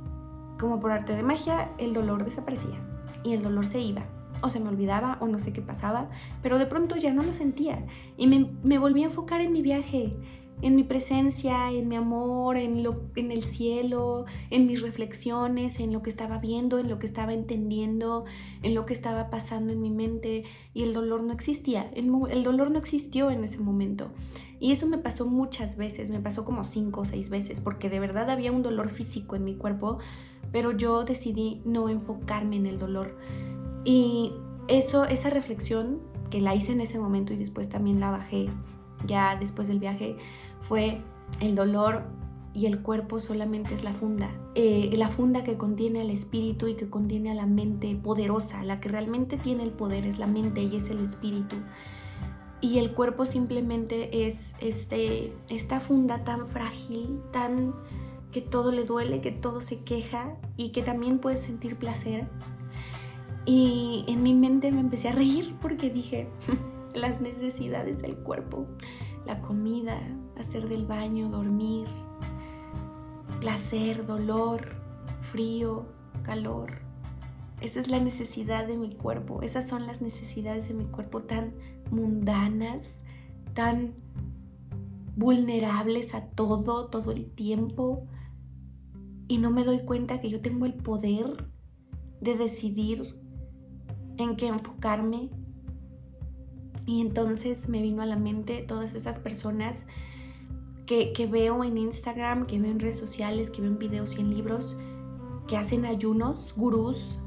como por arte de magia, el dolor desaparecía y el dolor se iba. O se me olvidaba o no sé qué pasaba, pero de pronto ya no lo sentía y me, me volví a enfocar en mi viaje, en mi presencia, en mi amor, en, lo, en el cielo, en mis reflexiones, en lo que estaba viendo, en lo que estaba entendiendo, en lo que estaba pasando en mi mente y el dolor no existía, el, el dolor no existió en ese momento. Y eso me pasó muchas veces, me pasó como cinco o seis veces, porque de verdad había un dolor físico en mi cuerpo, pero yo decidí no enfocarme en el dolor. Y eso, esa reflexión que la hice en ese momento y después también la bajé ya después del viaje, fue el dolor y el cuerpo solamente es la funda. Eh, la funda que contiene al espíritu y que contiene a la mente poderosa. La que realmente tiene el poder es la mente y es el espíritu. Y el cuerpo simplemente es este, esta funda tan frágil, tan que todo le duele, que todo se queja y que también puede sentir placer. Y en mi mente me empecé a reír porque dije, las necesidades del cuerpo, la comida, hacer del baño, dormir, placer, dolor, frío, calor. Esa es la necesidad de mi cuerpo, esas son las necesidades de mi cuerpo tan mundanas, tan vulnerables a todo, todo el tiempo. Y no me doy cuenta que yo tengo el poder de decidir en qué enfocarme, y entonces me vino a la mente todas esas personas que, veo en Instagram, que veo en redes sociales, que veo en videos y en libros, que hacen ayunos, gurús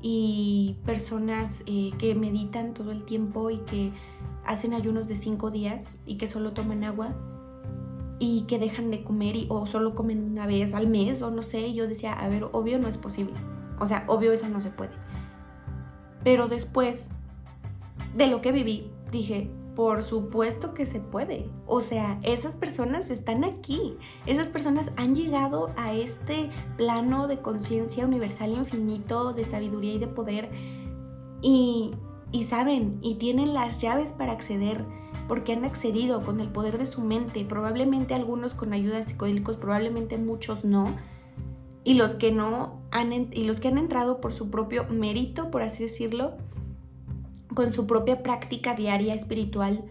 y personas eh, que meditan todo el tiempo y que hacen ayunos de cinco días y que solo toman agua y que dejan de comer y, o solo comen una vez al mes o no sé. yo decía, a ver, obvio no es posible. O sea, obvio eso no se puede. Pero después de lo que viví, dije, por supuesto que se puede. O sea, esas personas están aquí. Esas personas han llegado a este plano de conciencia universal infinito, de sabiduría y de poder. Y, y saben, y tienen las llaves para acceder, porque han accedido con el poder de su mente. Probablemente algunos con ayuda psicodélicos, probablemente muchos no. Y los que no han, y los que han entrado por su propio mérito, por así decirlo, con su propia práctica diaria espiritual,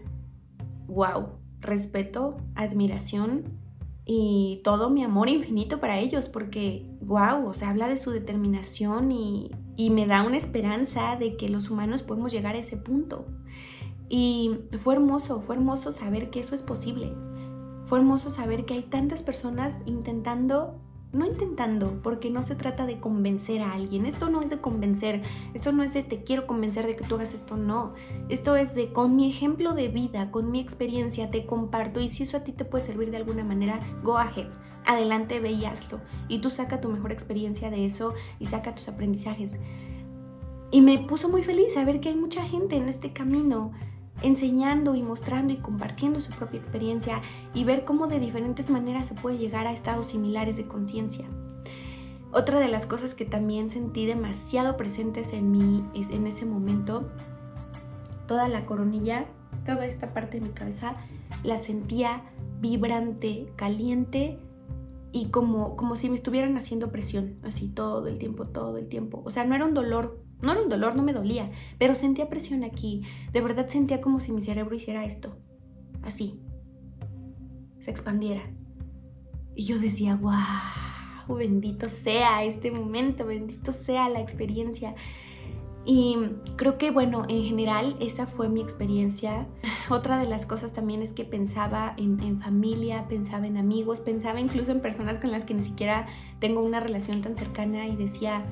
wow, respeto, admiración y todo mi amor infinito para ellos, porque, wow, o sea, habla de su determinación y, y me da una esperanza de que los humanos podemos llegar a ese punto. Y fue hermoso, fue hermoso saber que eso es posible. Fue hermoso saber que hay tantas personas intentando no intentando, porque no se trata de convencer a alguien. Esto no es de convencer, esto no es de te quiero convencer de que tú hagas esto, no. Esto es de con mi ejemplo de vida, con mi experiencia, te comparto y si eso a ti te puede servir de alguna manera, go ahead. Adelante, ve y hazlo. Y tú saca tu mejor experiencia de eso y saca tus aprendizajes. Y me puso muy feliz saber que hay mucha gente en este camino enseñando y mostrando y compartiendo su propia experiencia y ver cómo de diferentes maneras se puede llegar a estados similares de conciencia. Otra de las cosas que también sentí demasiado presentes en mí en ese momento, toda la coronilla, toda esta parte de mi cabeza, la sentía vibrante, caliente y como, como si me estuvieran haciendo presión, así todo el tiempo, todo el tiempo. O sea, no era un dolor no era un dolor, no me dolía, pero sentía presión aquí. De verdad sentía como si mi cerebro hiciera esto. Así. Se expandiera. Y yo decía, wow, bendito sea este momento, bendito sea la experiencia. Y creo que, bueno, en general esa fue mi experiencia. Otra de las cosas también es que pensaba en, en, familia, pensaba en amigos, pensaba incluso en personas con las que ni siquiera tengo una relación tan cercana y decía,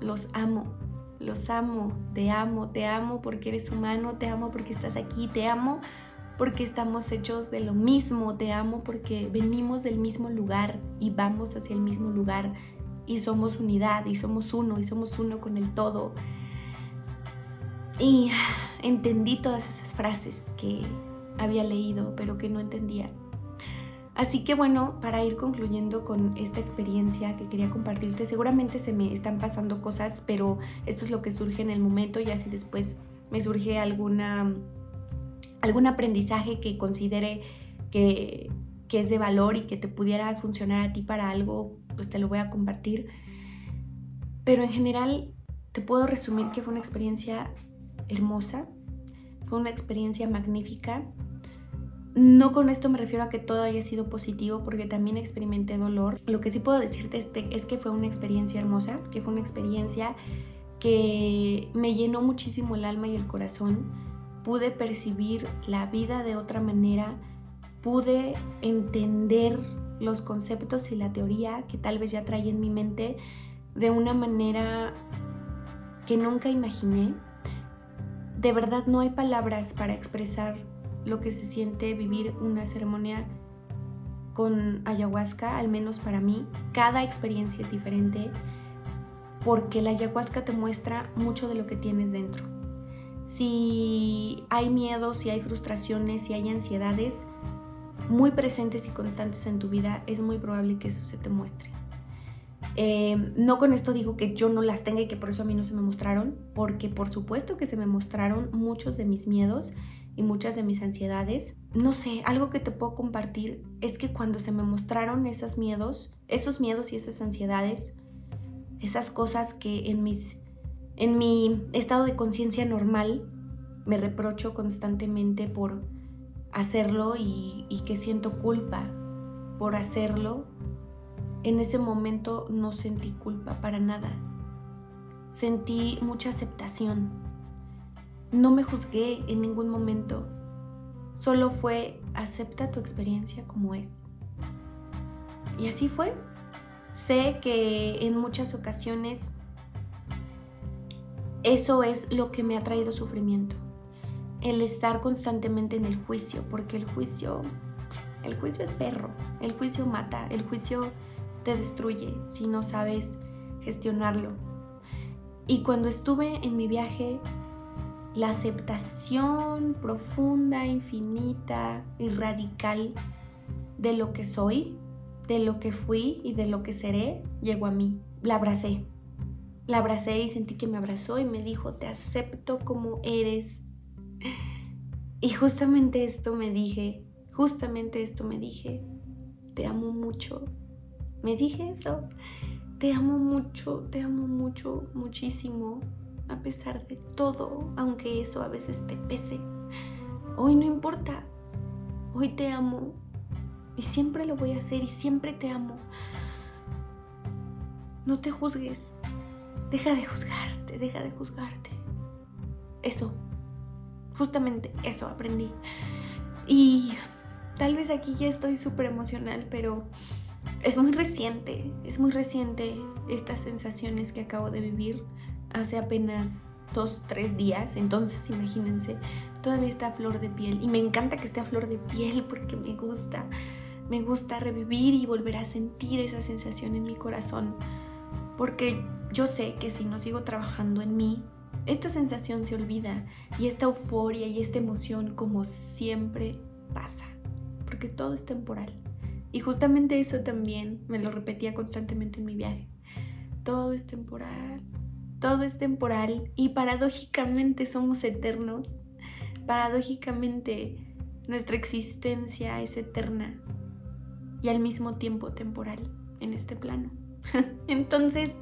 los amo, los amo, te amo, te amo porque eres humano, te amo porque estás aquí, te amo porque estamos hechos de lo mismo, te amo porque venimos del mismo lugar y vamos hacia el mismo lugar y somos unidad y somos uno y somos uno con el todo. Y entendí todas esas frases que había leído pero que no entendía. Así que bueno, para ir concluyendo con esta experiencia que quería compartirte, seguramente se me están pasando cosas, pero esto es lo que surge en el momento y así después me surge alguna algún aprendizaje que considere que, que es de valor y que te pudiera funcionar a ti para algo, pues te lo voy a compartir. Pero en general te puedo resumir que fue una experiencia hermosa, fue una experiencia magnífica. No con esto me refiero a que todo haya sido positivo porque también experimenté dolor. Lo que sí puedo decirte es que fue una experiencia hermosa, que fue una experiencia que me llenó muchísimo el alma y el corazón. Pude percibir la vida de otra manera, pude entender los conceptos y la teoría que tal vez ya traía en mi mente de una manera que nunca imaginé. De verdad no hay palabras para expresar lo que se siente vivir una ceremonia con ayahuasca, al menos para mí. Cada experiencia es diferente porque la ayahuasca te muestra mucho de lo que tienes dentro. Si hay miedos, si hay frustraciones, si hay ansiedades muy presentes y constantes en tu vida, es muy probable que eso se te muestre. Eh, no con esto digo que yo no las tenga y que por eso a mí no se me mostraron, porque por supuesto que se me mostraron muchos de mis miedos y muchas de mis ansiedades. No sé, algo que te puedo compartir es que cuando se me mostraron esos miedos, esos miedos y esas ansiedades, esas cosas que en, mis, en mi estado de conciencia normal me reprocho constantemente por hacerlo y, y que siento culpa por hacerlo, en ese momento no sentí culpa para nada. Sentí mucha aceptación. No me juzgué en ningún momento. Solo fue acepta tu experiencia como es. Y así fue. Sé que en muchas ocasiones eso es lo que me ha traído sufrimiento. El estar constantemente en el juicio, porque el juicio, el juicio es perro, el juicio mata, el juicio te destruye si no sabes gestionarlo. Y cuando estuve en mi viaje, la aceptación profunda, infinita y radical de lo que soy de lo que fui y de lo que seré llegó a mí. La abracé. La abracé y sentí que me abrazó y me dijo, te acepto como eres. Y justamente esto me dije, justamente esto me dije, te amo mucho. Me dije eso, te amo mucho, te amo mucho, muchísimo, a pesar de todo, aunque eso a veces te pese. Hoy no importa, hoy te amo y siempre lo voy a hacer y siempre te amo. No te juzgues. Deja de juzgarte, deja de juzgarte. Eso, justamente eso aprendí. Y tal vez aquí ya estoy súper emocional, pero es muy reciente, es muy reciente estas sensaciones que acabo de vivir hace apenas dos, tres días. Entonces, imagínense, todavía está a flor de piel. Y me encanta que esté a flor de piel porque me gusta. Me gusta revivir y volver a sentir esa sensación en mi corazón, porque yo sé que si no sigo trabajando en mí, esta sensación se olvida y esta euforia y esta emoción como siempre pasa, porque todo es temporal. Y justamente eso también me lo repetía constantemente en mi viaje. Todo es temporal, todo es temporal y paradójicamente somos eternos. Paradójicamente nuestra existencia es eterna y al mismo tiempo temporal en este plano. Entonces,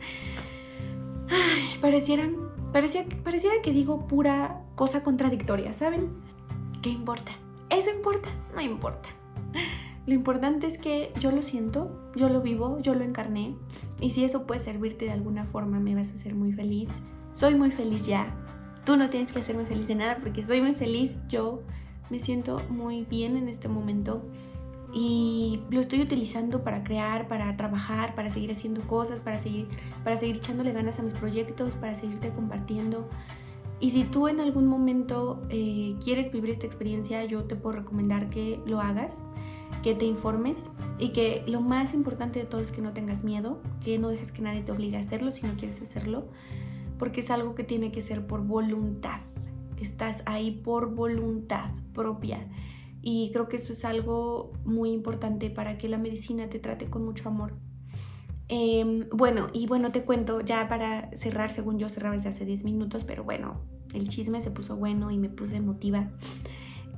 parecieran, parecía, pareciera que digo pura cosa contradictoria, ¿saben? ¿Qué importa? ¿Eso importa? No importa. Lo importante es que yo lo siento, yo lo vivo, yo lo encarné y si eso puede servirte de alguna forma me vas a hacer muy feliz. Soy muy feliz ya. Tú no tienes que hacerme feliz de nada porque soy muy feliz. Yo me siento muy bien en este momento y lo estoy utilizando para crear, para trabajar, para seguir haciendo cosas, para seguir, para seguir echándole ganas a mis proyectos, para seguirte compartiendo. Y si tú en algún momento eh, quieres vivir esta experiencia, yo te puedo recomendar que lo hagas, que te informes y que lo más importante de todo es que no tengas miedo, que no dejes que nadie te obligue a hacerlo si no quieres hacerlo, porque es algo que tiene que ser por voluntad. Estás ahí por voluntad propia y creo que eso es algo muy importante para que la medicina te trate con mucho amor. Em, bueno, y bueno, te cuento ya para cerrar, según yo cerraba desde hace 10 minutos, pero bueno, el chisme se puso bueno y me puse emotiva.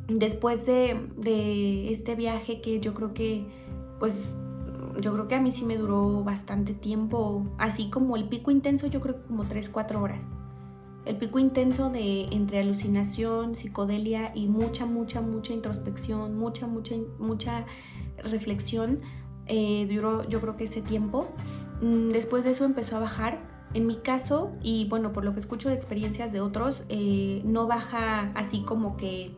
Después de, de este viaje que yo creo que, pues, yo creo que a mí sí me duró bastante tiempo, así como el pico intenso, yo creo que como 3, 4 horas. El pico intenso de entre alucinación, psicodelia y mucha, mucha, mucha introspección, mucha, mucha, mucha reflexión, eh, duró yo creo que ese tiempo. Mm, después de eso empezó a bajar. En mi caso, y bueno, por lo que escucho de experiencias de otros, eh, no baja así como que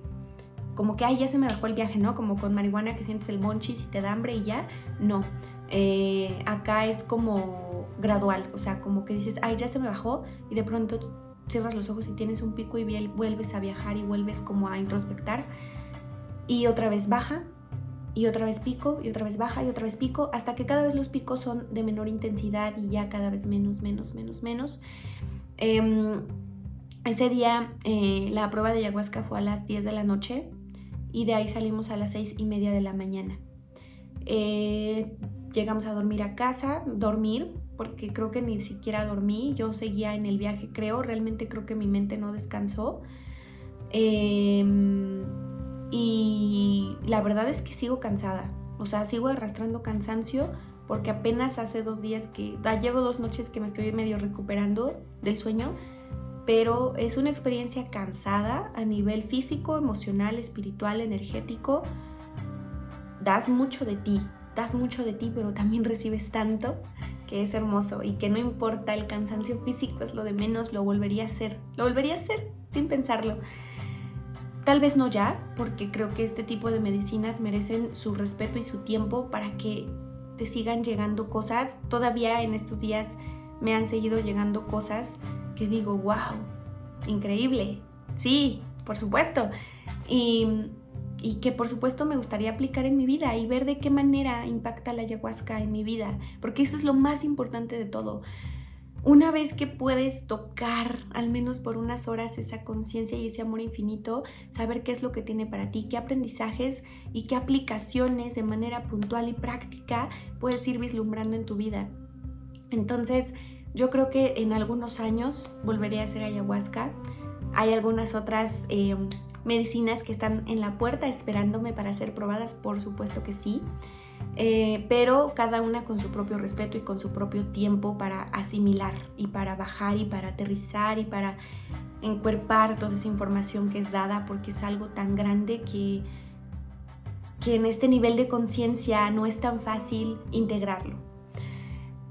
como que, ay, ya se me bajó el viaje, ¿no? Como con marihuana que sientes el monchis y te da hambre y ya. No. Eh, acá es como gradual, o sea, como que dices, ay, ya se me bajó y de pronto cierras los ojos y tienes un pico y vuelves a viajar y vuelves como a introspectar y otra vez baja y otra vez pico y otra vez baja y otra vez pico hasta que cada vez los picos son de menor intensidad y ya cada vez menos, menos, menos, menos. Em, ese día eh, la prueba de ayahuasca fue a las 10 de la noche y de ahí salimos a las 6 y media de la mañana. Eh, llegamos a dormir a casa, dormir, porque creo que ni siquiera dormí, yo seguía en el viaje, creo, realmente creo que mi mente no descansó. Em, y la verdad es que sigo cansada, o sea, sigo arrastrando cansancio porque apenas hace dos días que, ah, llevo dos noches que me estoy medio recuperando del sueño, pero es una experiencia cansada a nivel físico, emocional, espiritual, energético. Das mucho de ti, das mucho de ti, pero también recibes tanto que es hermoso y que no importa el cansancio físico, es lo de menos, lo volvería a hacer, lo volvería a hacer sin pensarlo. Tal vez no ya, porque creo que este tipo de medicinas merecen su respeto y su tiempo para que te sigan llegando cosas. Todavía en estos días me han seguido llegando cosas que digo, wow, increíble. Sí, por supuesto. Y y que por supuesto me gustaría aplicar en mi vida y ver de qué manera impacta la ayahuasca en mi vida, porque eso es lo más importante de todo. Una vez que puedes tocar, al menos por unas horas, esa conciencia y ese amor infinito, saber qué es lo que tiene para ti, qué aprendizajes y qué aplicaciones de manera puntual y práctica puedes ir vislumbrando en tu vida. Entonces, yo creo que en algunos años volveré a hacer ayahuasca. Hay algunas otras eh, medicinas que están en la puerta esperándome para ser probadas, por supuesto que sí, eh, pero cada una con su propio respeto y con su propio tiempo para asimilar y para bajar y para aterrizar y para encuerpar toda esa información que es dada porque es algo tan grande que, que en este nivel de conciencia no es tan fácil integrarlo.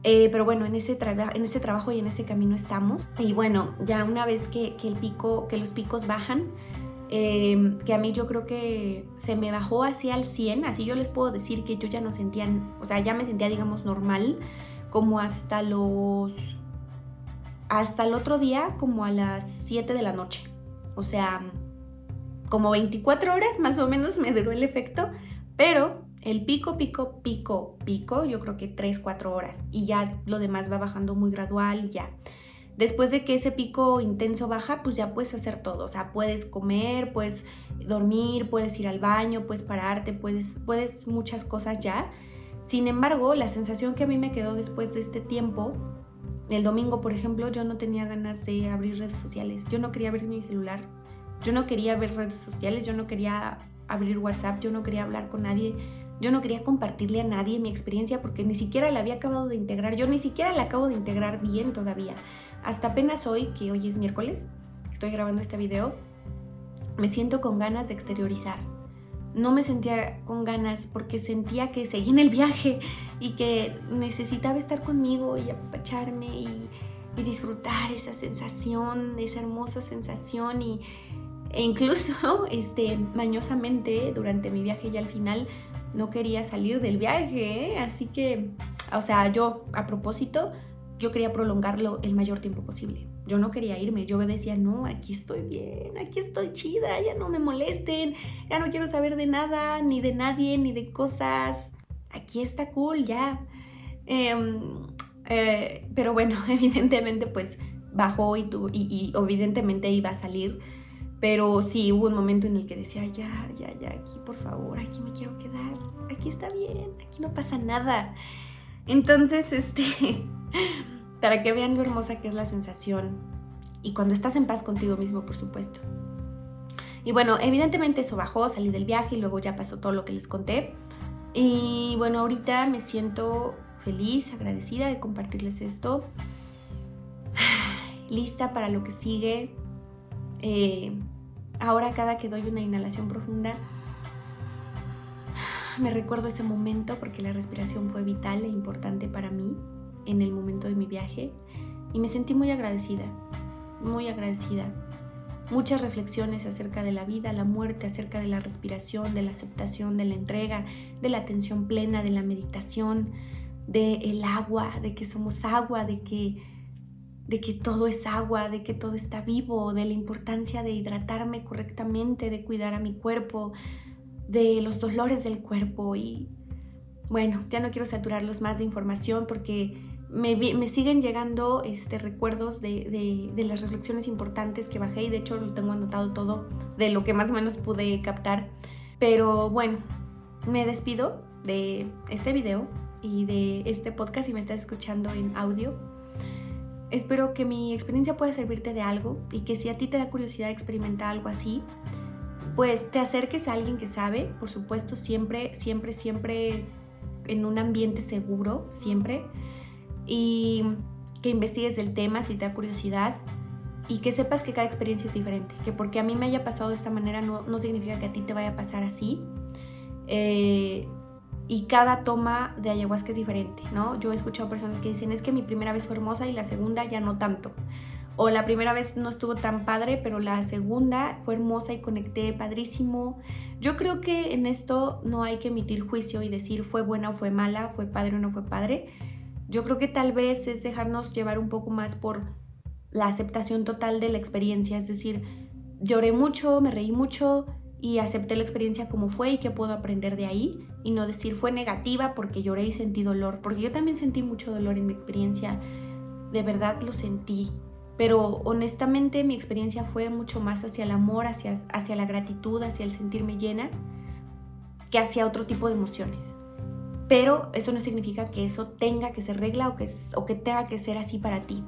Eh, pero bueno, en ese, en ese trabajo y en ese camino estamos. Y bueno, ya una vez que, que el pico, que los picos bajan, Em, que a mí yo creo que se me bajó así al 100, así yo les puedo decir que yo ya no sentía, o sea, ya me sentía digamos normal, como hasta los, hasta el otro día, como a las 7 de la noche, o sea, como 24 horas más o menos me duró el efecto, pero el pico, pico, pico, pico, yo creo que 3, 4 horas y ya lo demás va bajando muy gradual, ya. Después de que ese pico intenso baja, pues ya puedes hacer todo. O sea, puedes comer, puedes dormir, puedes ir al baño, puedes pararte, puedes, puedes muchas cosas ya. Sin embargo, la sensación que a mí me quedó después de este tiempo, el domingo, por ejemplo, yo no tenía ganas de abrir redes sociales. Yo no quería ver mi celular. Yo no quería ver redes sociales, yo no quería abrir WhatsApp, yo no quería hablar con nadie. Yo no quería compartirle a nadie mi experiencia porque ni siquiera la había acabado de integrar. Yo ni siquiera la acabo de integrar bien todavía. Hasta apenas hoy, que hoy es miércoles, estoy grabando este video, me siento con ganas de exteriorizar. No me sentía con ganas porque sentía que seguía en el viaje y que necesitaba estar conmigo y apacharme y, disfrutar esa sensación, esa hermosa sensación y, e incluso este, mañosamente durante mi viaje y al final no quería salir del viaje, ¿eh? así que, o sea, yo a propósito yo quería prolongarlo el mayor tiempo posible. Yo no quería irme, yo decía, no, aquí estoy bien, aquí estoy chida, ya no me molesten, ya no quiero saber de nada, ni de nadie, ni de cosas. Aquí está cool, ya. Em, eh, pero bueno, evidentemente pues bajó y, y, evidentemente iba a salir. Pero sí, hubo un momento en el que decía, ya, ya, ya, aquí por favor, aquí me quiero quedar, aquí está bien, aquí no pasa nada. Entonces, este, para que vean lo hermosa que es la sensación y cuando estás en paz contigo mismo, por supuesto. Y bueno, evidentemente eso bajó, salí del viaje y luego ya pasó todo lo que les conté. Y bueno, ahorita me siento feliz, agradecida de compartirles esto. Lista para lo que sigue. Eh, ahora cada que doy una inhalación profunda, me recuerdo ese momento porque la respiración fue vital e importante para mí en el momento de mi viaje y me sentí muy agradecida, muy agradecida. Muchas reflexiones acerca de la vida, la muerte, acerca de la respiración, de la aceptación, de la entrega, de la atención plena, de la meditación, de el agua, de que somos agua, de que de que todo es agua, de que todo está vivo, de la importancia de hidratarme correctamente, de cuidar a mi cuerpo, de los dolores del cuerpo y bueno, ya no quiero saturarlos más de información porque me, siguen llegando este, recuerdos de, de, las reflexiones importantes que bajé y de hecho lo tengo anotado todo de lo que más o menos pude captar. Pero bueno, me despido de este video y de este podcast si me estás escuchando en audio. Espero que mi experiencia pueda servirte de algo y que si a ti te da curiosidad experimentar algo así, pues te acerques a alguien que sabe, por supuesto, siempre, siempre, siempre en un ambiente seguro, siempre y que investigues el tema si te da curiosidad y que sepas que cada experiencia es diferente, que porque a mí me haya pasado de esta manera no, no significa que a ti te vaya a pasar así. Eh, y cada toma de ayahuasca es diferente, ¿no? Yo he escuchado personas que dicen, es que mi primera vez fue hermosa y la segunda ya no tanto. O la primera vez no estuvo tan padre, pero la segunda fue hermosa y conecté padrísimo. Yo creo que en esto no hay que emitir juicio y decir fue buena o fue mala, fue padre o no fue padre yo creo que tal vez es dejarnos llevar un poco más por la aceptación total de la experiencia, es decir, lloré mucho, me reí mucho y acepté la experiencia como fue y que puedo aprender de ahí y no decir fue negativa porque lloré y sentí dolor, porque yo también sentí mucho dolor en mi experiencia, de verdad lo sentí, pero honestamente mi experiencia fue mucho más hacia el amor, hacia, hacia la gratitud, hacia el sentirme llena, que hacia otro tipo de emociones pero eso no significa que eso tenga que ser regla o que, o que tenga que ser así para ti.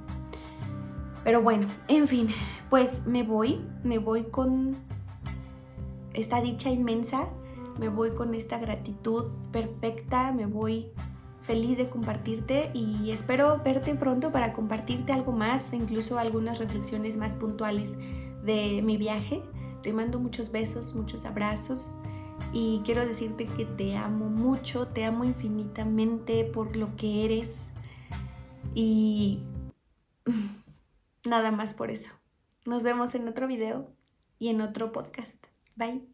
Pero bueno, en fin, pues me voy, me voy con esta dicha inmensa, me voy con esta gratitud perfecta, me voy feliz de compartirte y espero verte pronto para compartirte algo más, incluso algunas reflexiones más puntuales de mi viaje. Te mando muchos besos, muchos abrazos y quiero decirte que te amo mucho, te amo infinitamente por lo que eres y nada más por eso. Nos vemos en otro video y en otro podcast. Bye.